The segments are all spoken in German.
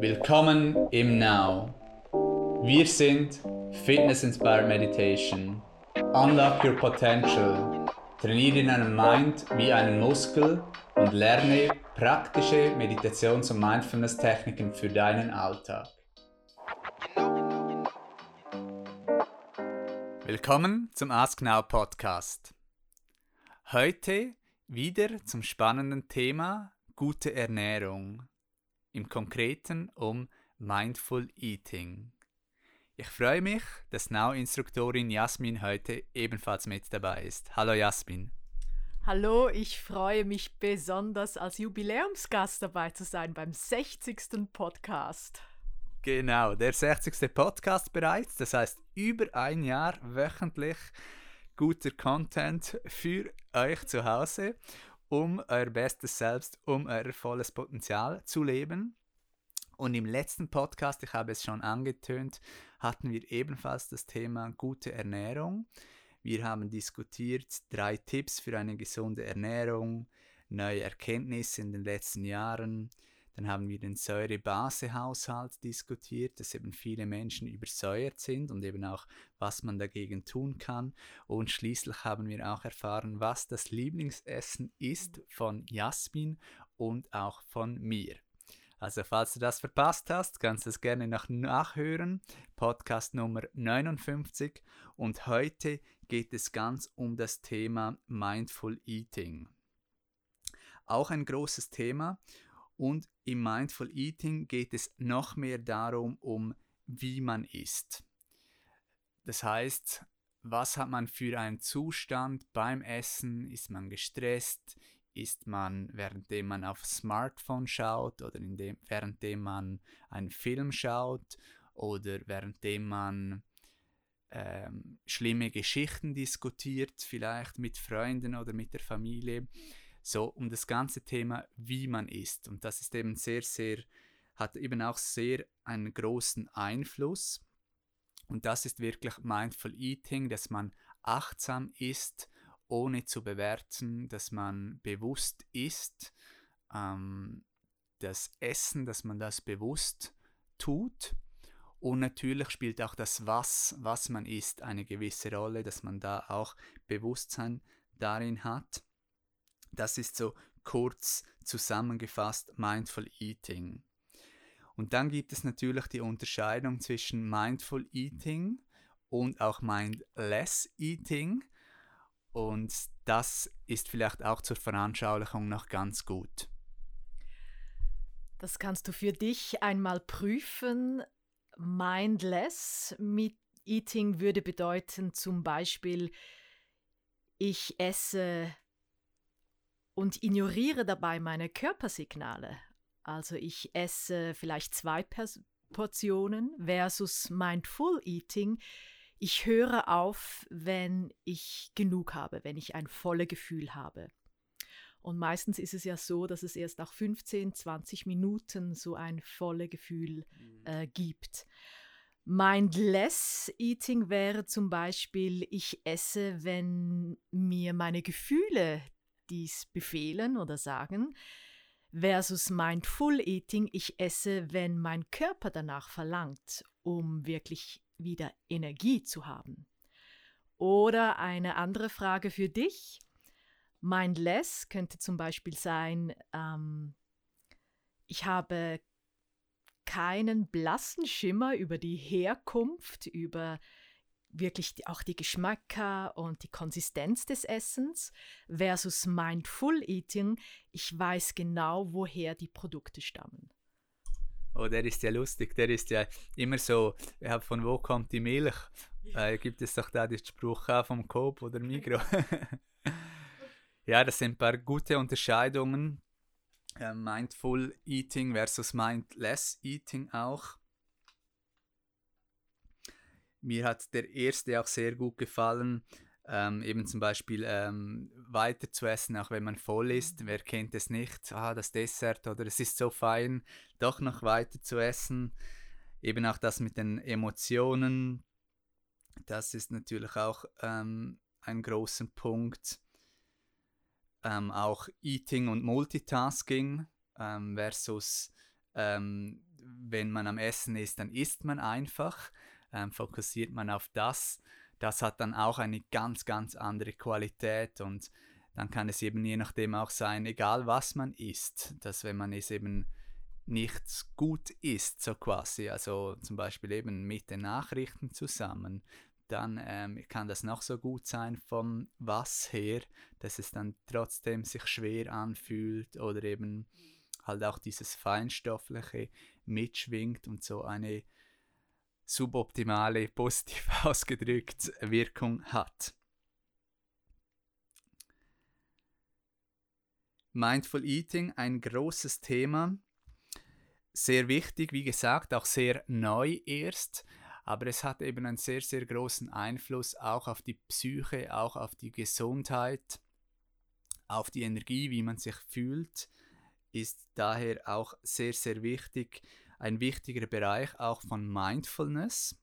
Willkommen im Now. Wir sind Fitness Inspired Meditation. Unlock your potential. Trainiere deinen Mind wie einen Muskel und lerne praktische Meditations- und Mindfulness-Techniken für deinen Alltag. Willkommen zum Ask Now Podcast. Heute wieder zum spannenden Thema gute Ernährung im Konkreten um Mindful Eating. Ich freue mich, dass Now-Instruktorin Jasmin heute ebenfalls mit dabei ist. Hallo Jasmin. Hallo, ich freue mich besonders als Jubiläumsgast dabei zu sein beim 60. Podcast. Genau, der 60. Podcast bereits, das heißt über ein Jahr wöchentlich guter Content für euch zu Hause um euer bestes Selbst, um euer volles Potenzial zu leben. Und im letzten Podcast, ich habe es schon angetönt, hatten wir ebenfalls das Thema gute Ernährung. Wir haben diskutiert drei Tipps für eine gesunde Ernährung, neue Erkenntnisse in den letzten Jahren, dann haben wir den Säure-Base-Haushalt diskutiert, dass eben viele Menschen übersäuert sind und eben auch, was man dagegen tun kann. Und schließlich haben wir auch erfahren, was das Lieblingsessen ist von Jasmin und auch von mir. Also falls du das verpasst hast, kannst du es gerne noch nachhören. Podcast Nummer 59 und heute geht es ganz um das Thema Mindful Eating. Auch ein großes Thema und im Mindful Eating geht es noch mehr darum, um wie man isst. Das heißt, was hat man für einen Zustand beim Essen? Ist man gestresst? Ist man, währenddem man auf Smartphone schaut oder indem, währenddem man einen Film schaut oder währenddem man ähm, schlimme Geschichten diskutiert, vielleicht mit Freunden oder mit der Familie? So um das ganze Thema, wie man isst. Und das ist eben sehr, sehr, hat eben auch sehr einen großen Einfluss. Und das ist wirklich Mindful Eating, dass man achtsam isst, ohne zu bewerten, dass man bewusst isst, ähm, das Essen, dass man das bewusst tut. Und natürlich spielt auch das Was, was man isst, eine gewisse Rolle, dass man da auch Bewusstsein darin hat. Das ist so kurz zusammengefasst Mindful Eating. Und dann gibt es natürlich die Unterscheidung zwischen Mindful Eating und auch Mindless Eating. Und das ist vielleicht auch zur Veranschaulichung noch ganz gut. Das kannst du für dich einmal prüfen. Mindless mit Eating würde bedeuten zum Beispiel, ich esse und ignoriere dabei meine Körpersignale. Also ich esse vielleicht zwei Portionen versus Mindful Eating. Ich höre auf, wenn ich genug habe, wenn ich ein volles Gefühl habe. Und meistens ist es ja so, dass es erst nach 15, 20 Minuten so ein volles Gefühl mhm. äh, gibt. Mindless Eating wäre zum Beispiel, ich esse, wenn mir meine Gefühle dies befehlen oder sagen, versus Mindful Eating, ich esse, wenn mein Körper danach verlangt, um wirklich wieder Energie zu haben. Oder eine andere Frage für dich. Mindless könnte zum Beispiel sein, ähm, ich habe keinen blassen Schimmer über die Herkunft, über wirklich auch die Geschmäcker und die Konsistenz des Essens versus Mindful Eating. Ich weiß genau, woher die Produkte stammen. Oh, der ist ja lustig. Der ist ja immer so, ja, von wo kommt die Milch? Äh, gibt es doch da den Spruch auch vom Coop oder Migro. ja, das sind ein paar gute Unterscheidungen. Äh, Mindful Eating versus Mindless Eating auch. Mir hat der erste auch sehr gut gefallen. Ähm, eben zum Beispiel ähm, weiter zu essen, auch wenn man voll ist. Wer kennt es nicht? Ah, das Dessert oder es ist so fein, doch noch weiter zu essen. Eben auch das mit den Emotionen. Das ist natürlich auch ähm, ein großer Punkt. Ähm, auch Eating und Multitasking ähm, versus ähm, wenn man am Essen ist, dann isst man einfach, ähm, fokussiert man auf das. Das hat dann auch eine ganz, ganz andere Qualität und dann kann es eben je nachdem auch sein, egal was man isst, dass wenn man es eben nicht gut isst, so quasi, also zum Beispiel eben mit den Nachrichten zusammen, dann ähm, kann das noch so gut sein vom Was her, dass es dann trotzdem sich schwer anfühlt oder eben halt auch dieses Feinstoffliche mitschwingt und so eine suboptimale, positiv ausgedrückt Wirkung hat. Mindful Eating, ein großes Thema, sehr wichtig, wie gesagt, auch sehr neu erst, aber es hat eben einen sehr, sehr großen Einfluss auch auf die Psyche, auch auf die Gesundheit, auf die Energie, wie man sich fühlt, ist daher auch sehr, sehr wichtig, ein wichtiger Bereich auch von Mindfulness.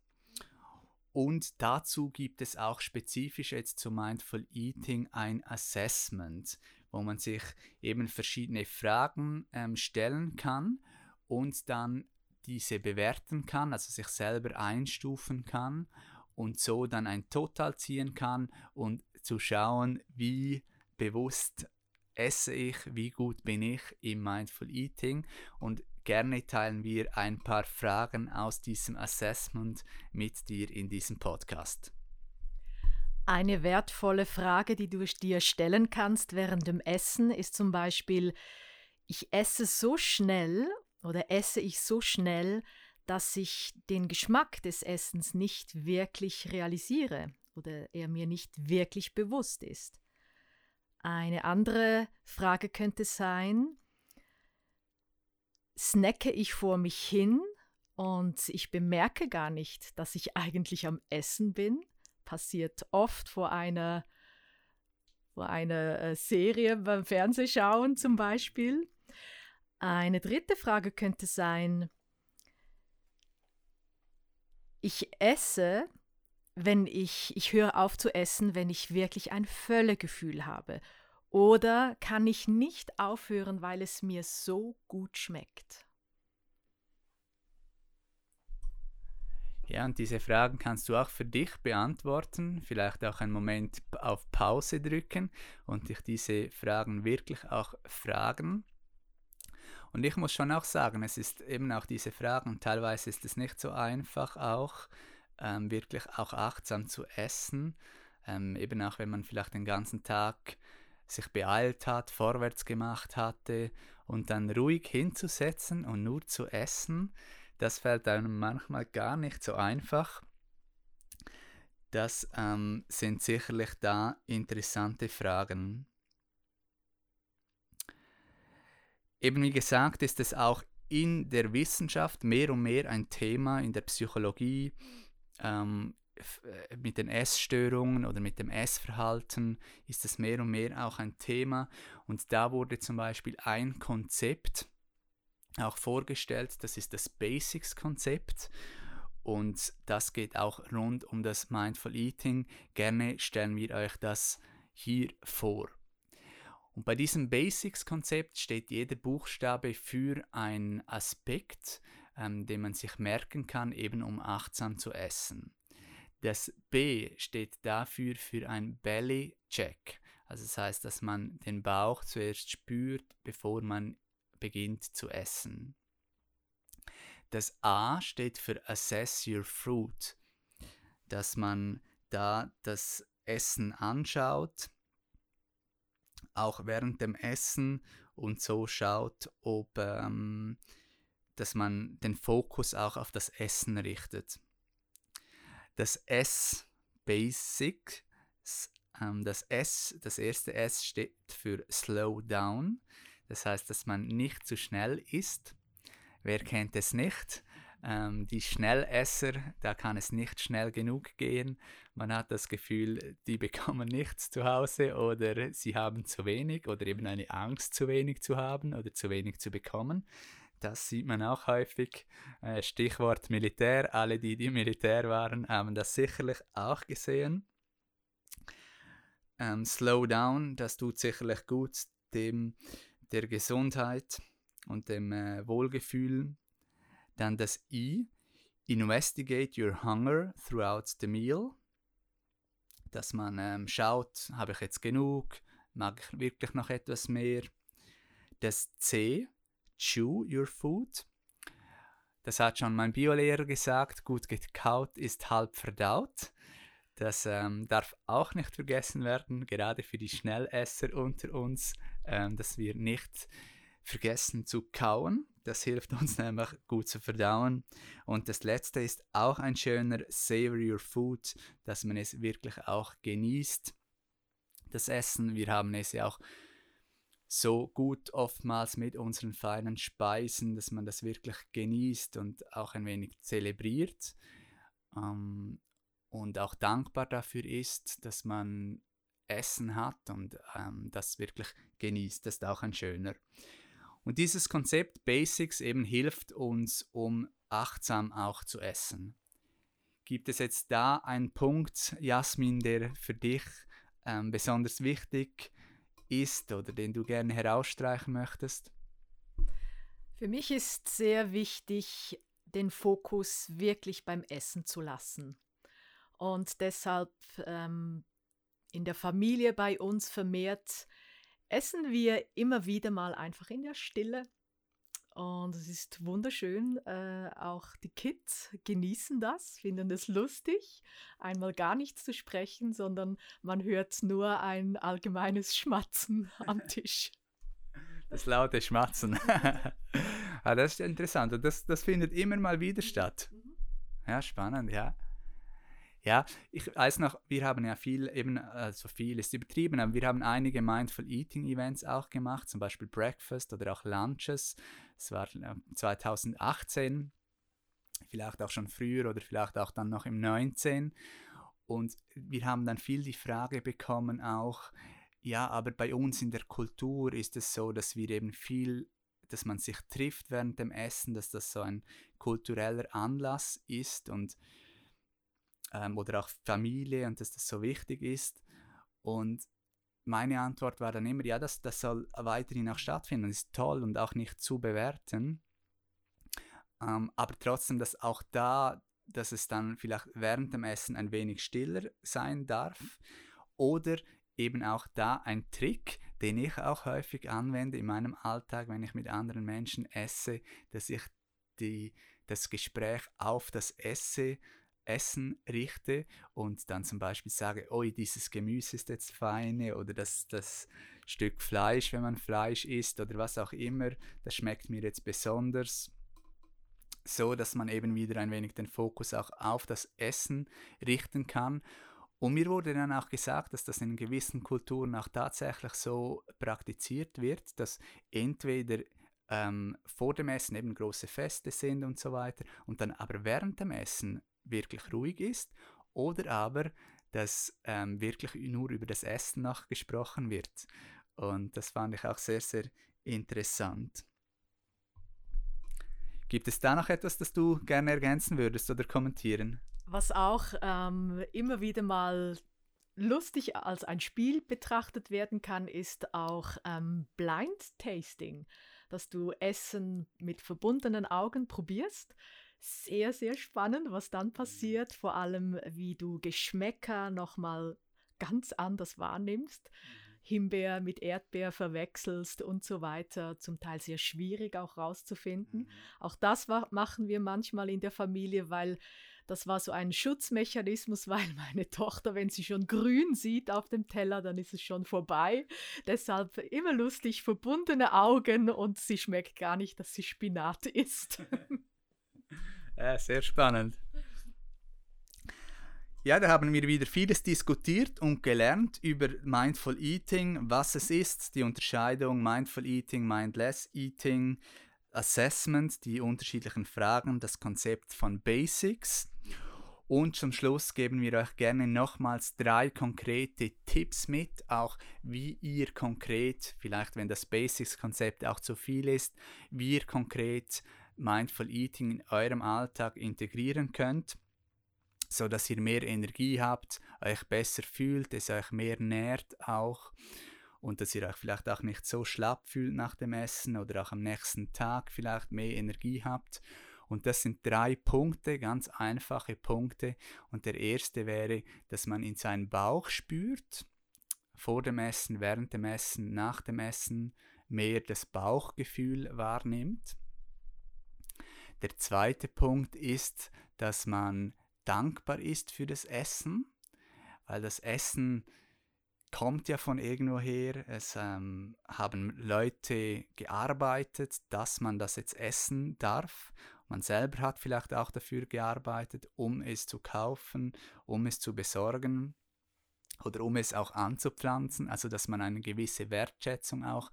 Und dazu gibt es auch spezifisch jetzt zu Mindful Eating ein Assessment, wo man sich eben verschiedene Fragen ähm, stellen kann und dann diese bewerten kann, also sich selber einstufen kann und so dann ein Total ziehen kann und zu schauen, wie bewusst esse ich, wie gut bin ich im Mindful Eating und gerne teilen wir ein paar Fragen aus diesem Assessment mit dir in diesem Podcast. Eine wertvolle Frage, die du dir stellen kannst während dem Essen, ist zum Beispiel, ich esse so schnell oder esse ich so schnell, dass ich den Geschmack des Essens nicht wirklich realisiere oder er mir nicht wirklich bewusst ist. Eine andere Frage könnte sein, snacke ich vor mich hin und ich bemerke gar nicht, dass ich eigentlich am Essen bin. Passiert oft vor einer, vor einer äh, Serie beim Fernsehschauen zum Beispiel. Eine dritte Frage könnte sein, ich esse, wenn ich, ich höre auf zu essen, wenn ich wirklich ein Völlegefühl habe. Oder kann ich nicht aufhören, weil es mir so gut schmeckt? Ja, und diese Fragen kannst du auch für dich beantworten, vielleicht auch einen Moment auf Pause drücken und dich diese Fragen wirklich auch fragen. Und ich muss schon auch sagen, es ist eben auch diese Fragen, teilweise ist es nicht so einfach auch, ähm, wirklich auch achtsam zu essen. Ähm, eben auch wenn man vielleicht den ganzen Tag sich beeilt hat, vorwärts gemacht hatte und dann ruhig hinzusetzen und nur zu essen, das fällt einem manchmal gar nicht so einfach. Das ähm, sind sicherlich da interessante Fragen. Eben wie gesagt, ist es auch in der Wissenschaft mehr und mehr ein Thema, in der Psychologie, ähm, äh, mit den Essstörungen oder mit dem Essverhalten ist es mehr und mehr auch ein Thema. Und da wurde zum Beispiel ein Konzept auch vorgestellt, das ist das Basics-Konzept. Und das geht auch rund um das Mindful Eating. Gerne stellen wir euch das hier vor. Und bei diesem Basics-Konzept steht jeder Buchstabe für einen Aspekt, ähm, den man sich merken kann, eben um achtsam zu essen. Das B steht dafür für ein Belly Check. Also das heißt, dass man den Bauch zuerst spürt, bevor man beginnt zu essen. Das A steht für Assess Your Fruit, dass man da das Essen anschaut auch während dem Essen und so schaut, ob ähm, dass man den Fokus auch auf das Essen richtet. Das S Basic, ähm, das S, das erste S steht für Slow Down. Das heißt, dass man nicht zu schnell isst. Wer kennt es nicht? Ähm, die Schnellesser, da kann es nicht schnell genug gehen. Man hat das Gefühl, die bekommen nichts zu Hause oder sie haben zu wenig oder eben eine Angst, zu wenig zu haben oder zu wenig zu bekommen. Das sieht man auch häufig. Äh, Stichwort Militär. Alle, die die Militär waren, haben das sicherlich auch gesehen. Ähm, Slow down, das tut sicherlich gut dem der Gesundheit und dem äh, Wohlgefühl Dann das I, investigate your hunger throughout the meal. Dass man ähm, schaut, habe ich jetzt genug, mag ich wirklich noch etwas mehr. Das C, chew your food. Das hat schon mein Biolehrer gesagt, gut gekaut ist halb verdaut. Das ähm, darf auch nicht vergessen werden, gerade für die Schnellesser unter uns, ähm, dass wir nicht vergessen zu kauen. Das hilft uns nämlich gut zu verdauen. Und das letzte ist auch ein schöner Savor Your Food, dass man es wirklich auch genießt. Das Essen, wir haben es ja auch so gut oftmals mit unseren feinen Speisen, dass man das wirklich genießt und auch ein wenig zelebriert. Ähm, und auch dankbar dafür ist, dass man Essen hat und ähm, das wirklich genießt. Das ist auch ein schöner. Und dieses Konzept Basics eben hilft uns, um achtsam auch zu essen. Gibt es jetzt da einen Punkt, Jasmin, der für dich ähm, besonders wichtig ist oder den du gerne herausstreichen möchtest? Für mich ist sehr wichtig, den Fokus wirklich beim Essen zu lassen. Und deshalb ähm, in der Familie bei uns vermehrt essen wir immer wieder mal einfach in der Stille. Und es ist wunderschön. Äh, auch die Kids genießen das, finden es lustig, einmal gar nichts zu sprechen, sondern man hört nur ein allgemeines Schmatzen am Tisch. Das laute Schmatzen. ah, das ist interessant. Und das, das findet immer mal wieder statt. Mhm. Ja, spannend, ja. Ja, ich weiß noch, wir haben ja viel, eben, also viel ist übertrieben, aber wir haben einige Mindful Eating Events auch gemacht, zum Beispiel Breakfast oder auch Lunches. Es war 2018, vielleicht auch schon früher oder vielleicht auch dann noch im 19. Und wir haben dann viel die Frage bekommen auch, ja, aber bei uns in der Kultur ist es so, dass wir eben viel, dass man sich trifft während dem Essen, dass das so ein kultureller Anlass ist und ähm, oder auch Familie und dass das so wichtig ist. Und meine Antwort war dann immer, ja, das, das soll weiterhin auch stattfinden, das ist toll und auch nicht zu bewerten. Ähm, aber trotzdem, dass auch da, dass es dann vielleicht während dem Essen ein wenig stiller sein darf. Oder eben auch da ein Trick, den ich auch häufig anwende in meinem Alltag, wenn ich mit anderen Menschen esse, dass ich die, das Gespräch auf das Esse Essen richte und dann zum Beispiel sage, oh, dieses Gemüse ist jetzt feine oder das, das Stück Fleisch, wenn man Fleisch isst oder was auch immer, das schmeckt mir jetzt besonders. So, dass man eben wieder ein wenig den Fokus auch auf das Essen richten kann. Und mir wurde dann auch gesagt, dass das in gewissen Kulturen auch tatsächlich so praktiziert wird, dass entweder ähm, vor dem Essen eben große Feste sind und so weiter und dann aber während dem Essen wirklich ruhig ist oder aber, dass ähm, wirklich nur über das Essen noch gesprochen wird. Und das fand ich auch sehr, sehr interessant. Gibt es da noch etwas, das du gerne ergänzen würdest oder kommentieren? Was auch ähm, immer wieder mal lustig als ein Spiel betrachtet werden kann, ist auch ähm, Blind Tasting, dass du Essen mit verbundenen Augen probierst sehr, sehr spannend, was dann passiert, vor allem wie du Geschmäcker nochmal ganz anders wahrnimmst. Mhm. Himbeer mit Erdbeer verwechselst und so weiter, zum Teil sehr schwierig auch rauszufinden. Mhm. Auch das machen wir manchmal in der Familie, weil das war so ein Schutzmechanismus, weil meine Tochter, wenn sie schon grün sieht auf dem Teller, dann ist es schon vorbei. Deshalb immer lustig, verbundene Augen und sie schmeckt gar nicht, dass sie Spinat isst. Ja, sehr spannend. Ja, da haben wir wieder vieles diskutiert und gelernt über Mindful Eating, was es ist, die Unterscheidung Mindful Eating, Mindless Eating, Assessment, die unterschiedlichen Fragen, das Konzept von Basics. Und zum Schluss geben wir euch gerne nochmals drei konkrete Tipps mit, auch wie ihr konkret, vielleicht wenn das Basics-Konzept auch zu viel ist, wie ihr konkret Mindful Eating in eurem Alltag integrieren könnt, so dass ihr mehr Energie habt, euch besser fühlt, es euch mehr nährt auch und dass ihr euch vielleicht auch nicht so schlapp fühlt nach dem Essen oder auch am nächsten Tag vielleicht mehr Energie habt Und das sind drei Punkte, ganz einfache Punkte. Und der erste wäre, dass man in seinen Bauch spürt, vor dem Essen, während dem Essen, nach dem Essen, mehr das Bauchgefühl wahrnimmt. Der zweite Punkt ist, dass man dankbar ist für das Essen, weil das Essen kommt ja von irgendwoher. Es ähm, haben Leute gearbeitet, dass man das jetzt essen darf. Man selber hat vielleicht auch dafür gearbeitet, um es zu kaufen, um es zu besorgen oder um es auch anzupflanzen. Also dass man eine gewisse Wertschätzung auch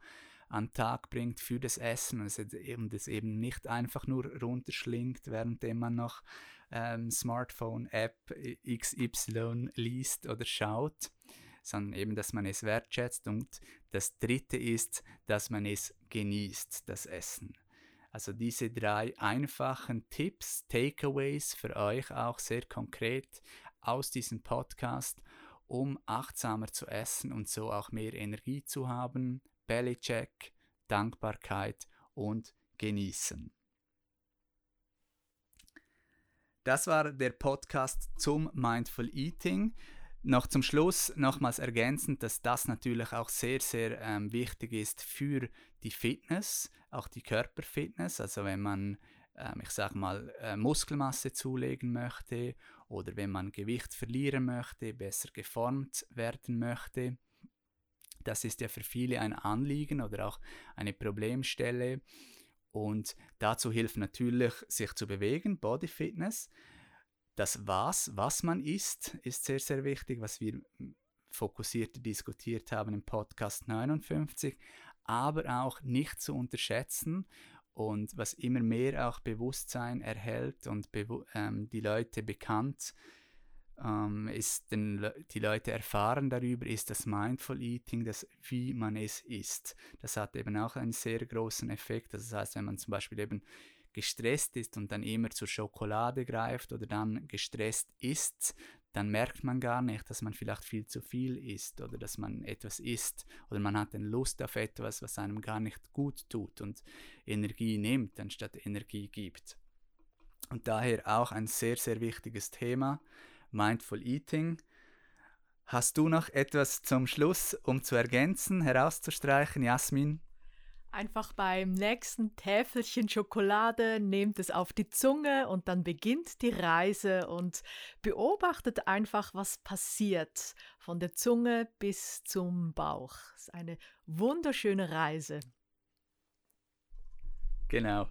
an den Tag bringt für das Essen und es eben, eben nicht einfach nur runterschlingt, währenddem man noch ähm, Smartphone-App XY liest oder schaut sondern eben, dass man es wertschätzt. Und das Dritte ist, dass man es genießt, das Essen. Also diese drei einfachen Tipps, Takeaways für euch auch sehr konkret aus diesem Podcast, um achtsamer zu essen und so auch mehr Energie zu haben. Bellycheck, Dankbarkeit und Genießen. Das war der Podcast zum Mindful Eating. Noch zum Schluss nochmals ergänzend, dass das natürlich auch sehr, sehr ähm, wichtig ist für die Fitness, auch die Körperfitness. Also wenn man, ähm, ich sage mal, äh, Muskelmasse zulegen möchte oder wenn man Gewicht verlieren möchte, besser geformt werden möchte. Das ist ja für viele ein Anliegen oder auch eine Problemstelle. Und dazu hilft natürlich, sich zu bewegen, Body Fitness. Das Was, was man isst, ist sehr, sehr wichtig, was wir fokussiert diskutiert haben im Podcast 59, aber auch nicht zu unterschätzen und was immer mehr auch Bewusstsein erhält und ähm, die Leute bekannt ähm, ist, den, die Leute erfahren darüber, ist das Mindful Eating, das wie man es isst. Das hat eben auch einen sehr großen Effekt. Das heißt, wenn man zum Beispiel eben gestresst ist und dann immer zur Schokolade greift oder dann gestresst ist, dann merkt man gar nicht, dass man vielleicht viel zu viel isst oder dass man etwas isst oder man hat dann Lust auf etwas, was einem gar nicht gut tut und Energie nimmt, anstatt Energie gibt. Und daher auch ein sehr, sehr wichtiges Thema, Mindful Eating. Hast du noch etwas zum Schluss, um zu ergänzen, herauszustreichen, Jasmin? Einfach beim nächsten Täfelchen Schokolade nehmt es auf die Zunge und dann beginnt die Reise und beobachtet einfach, was passiert von der Zunge bis zum Bauch. Es ist eine wunderschöne Reise. Genau.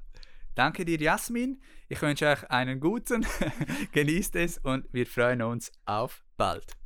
Danke dir, Jasmin. Ich wünsche euch einen guten, genießt es und wir freuen uns auf bald.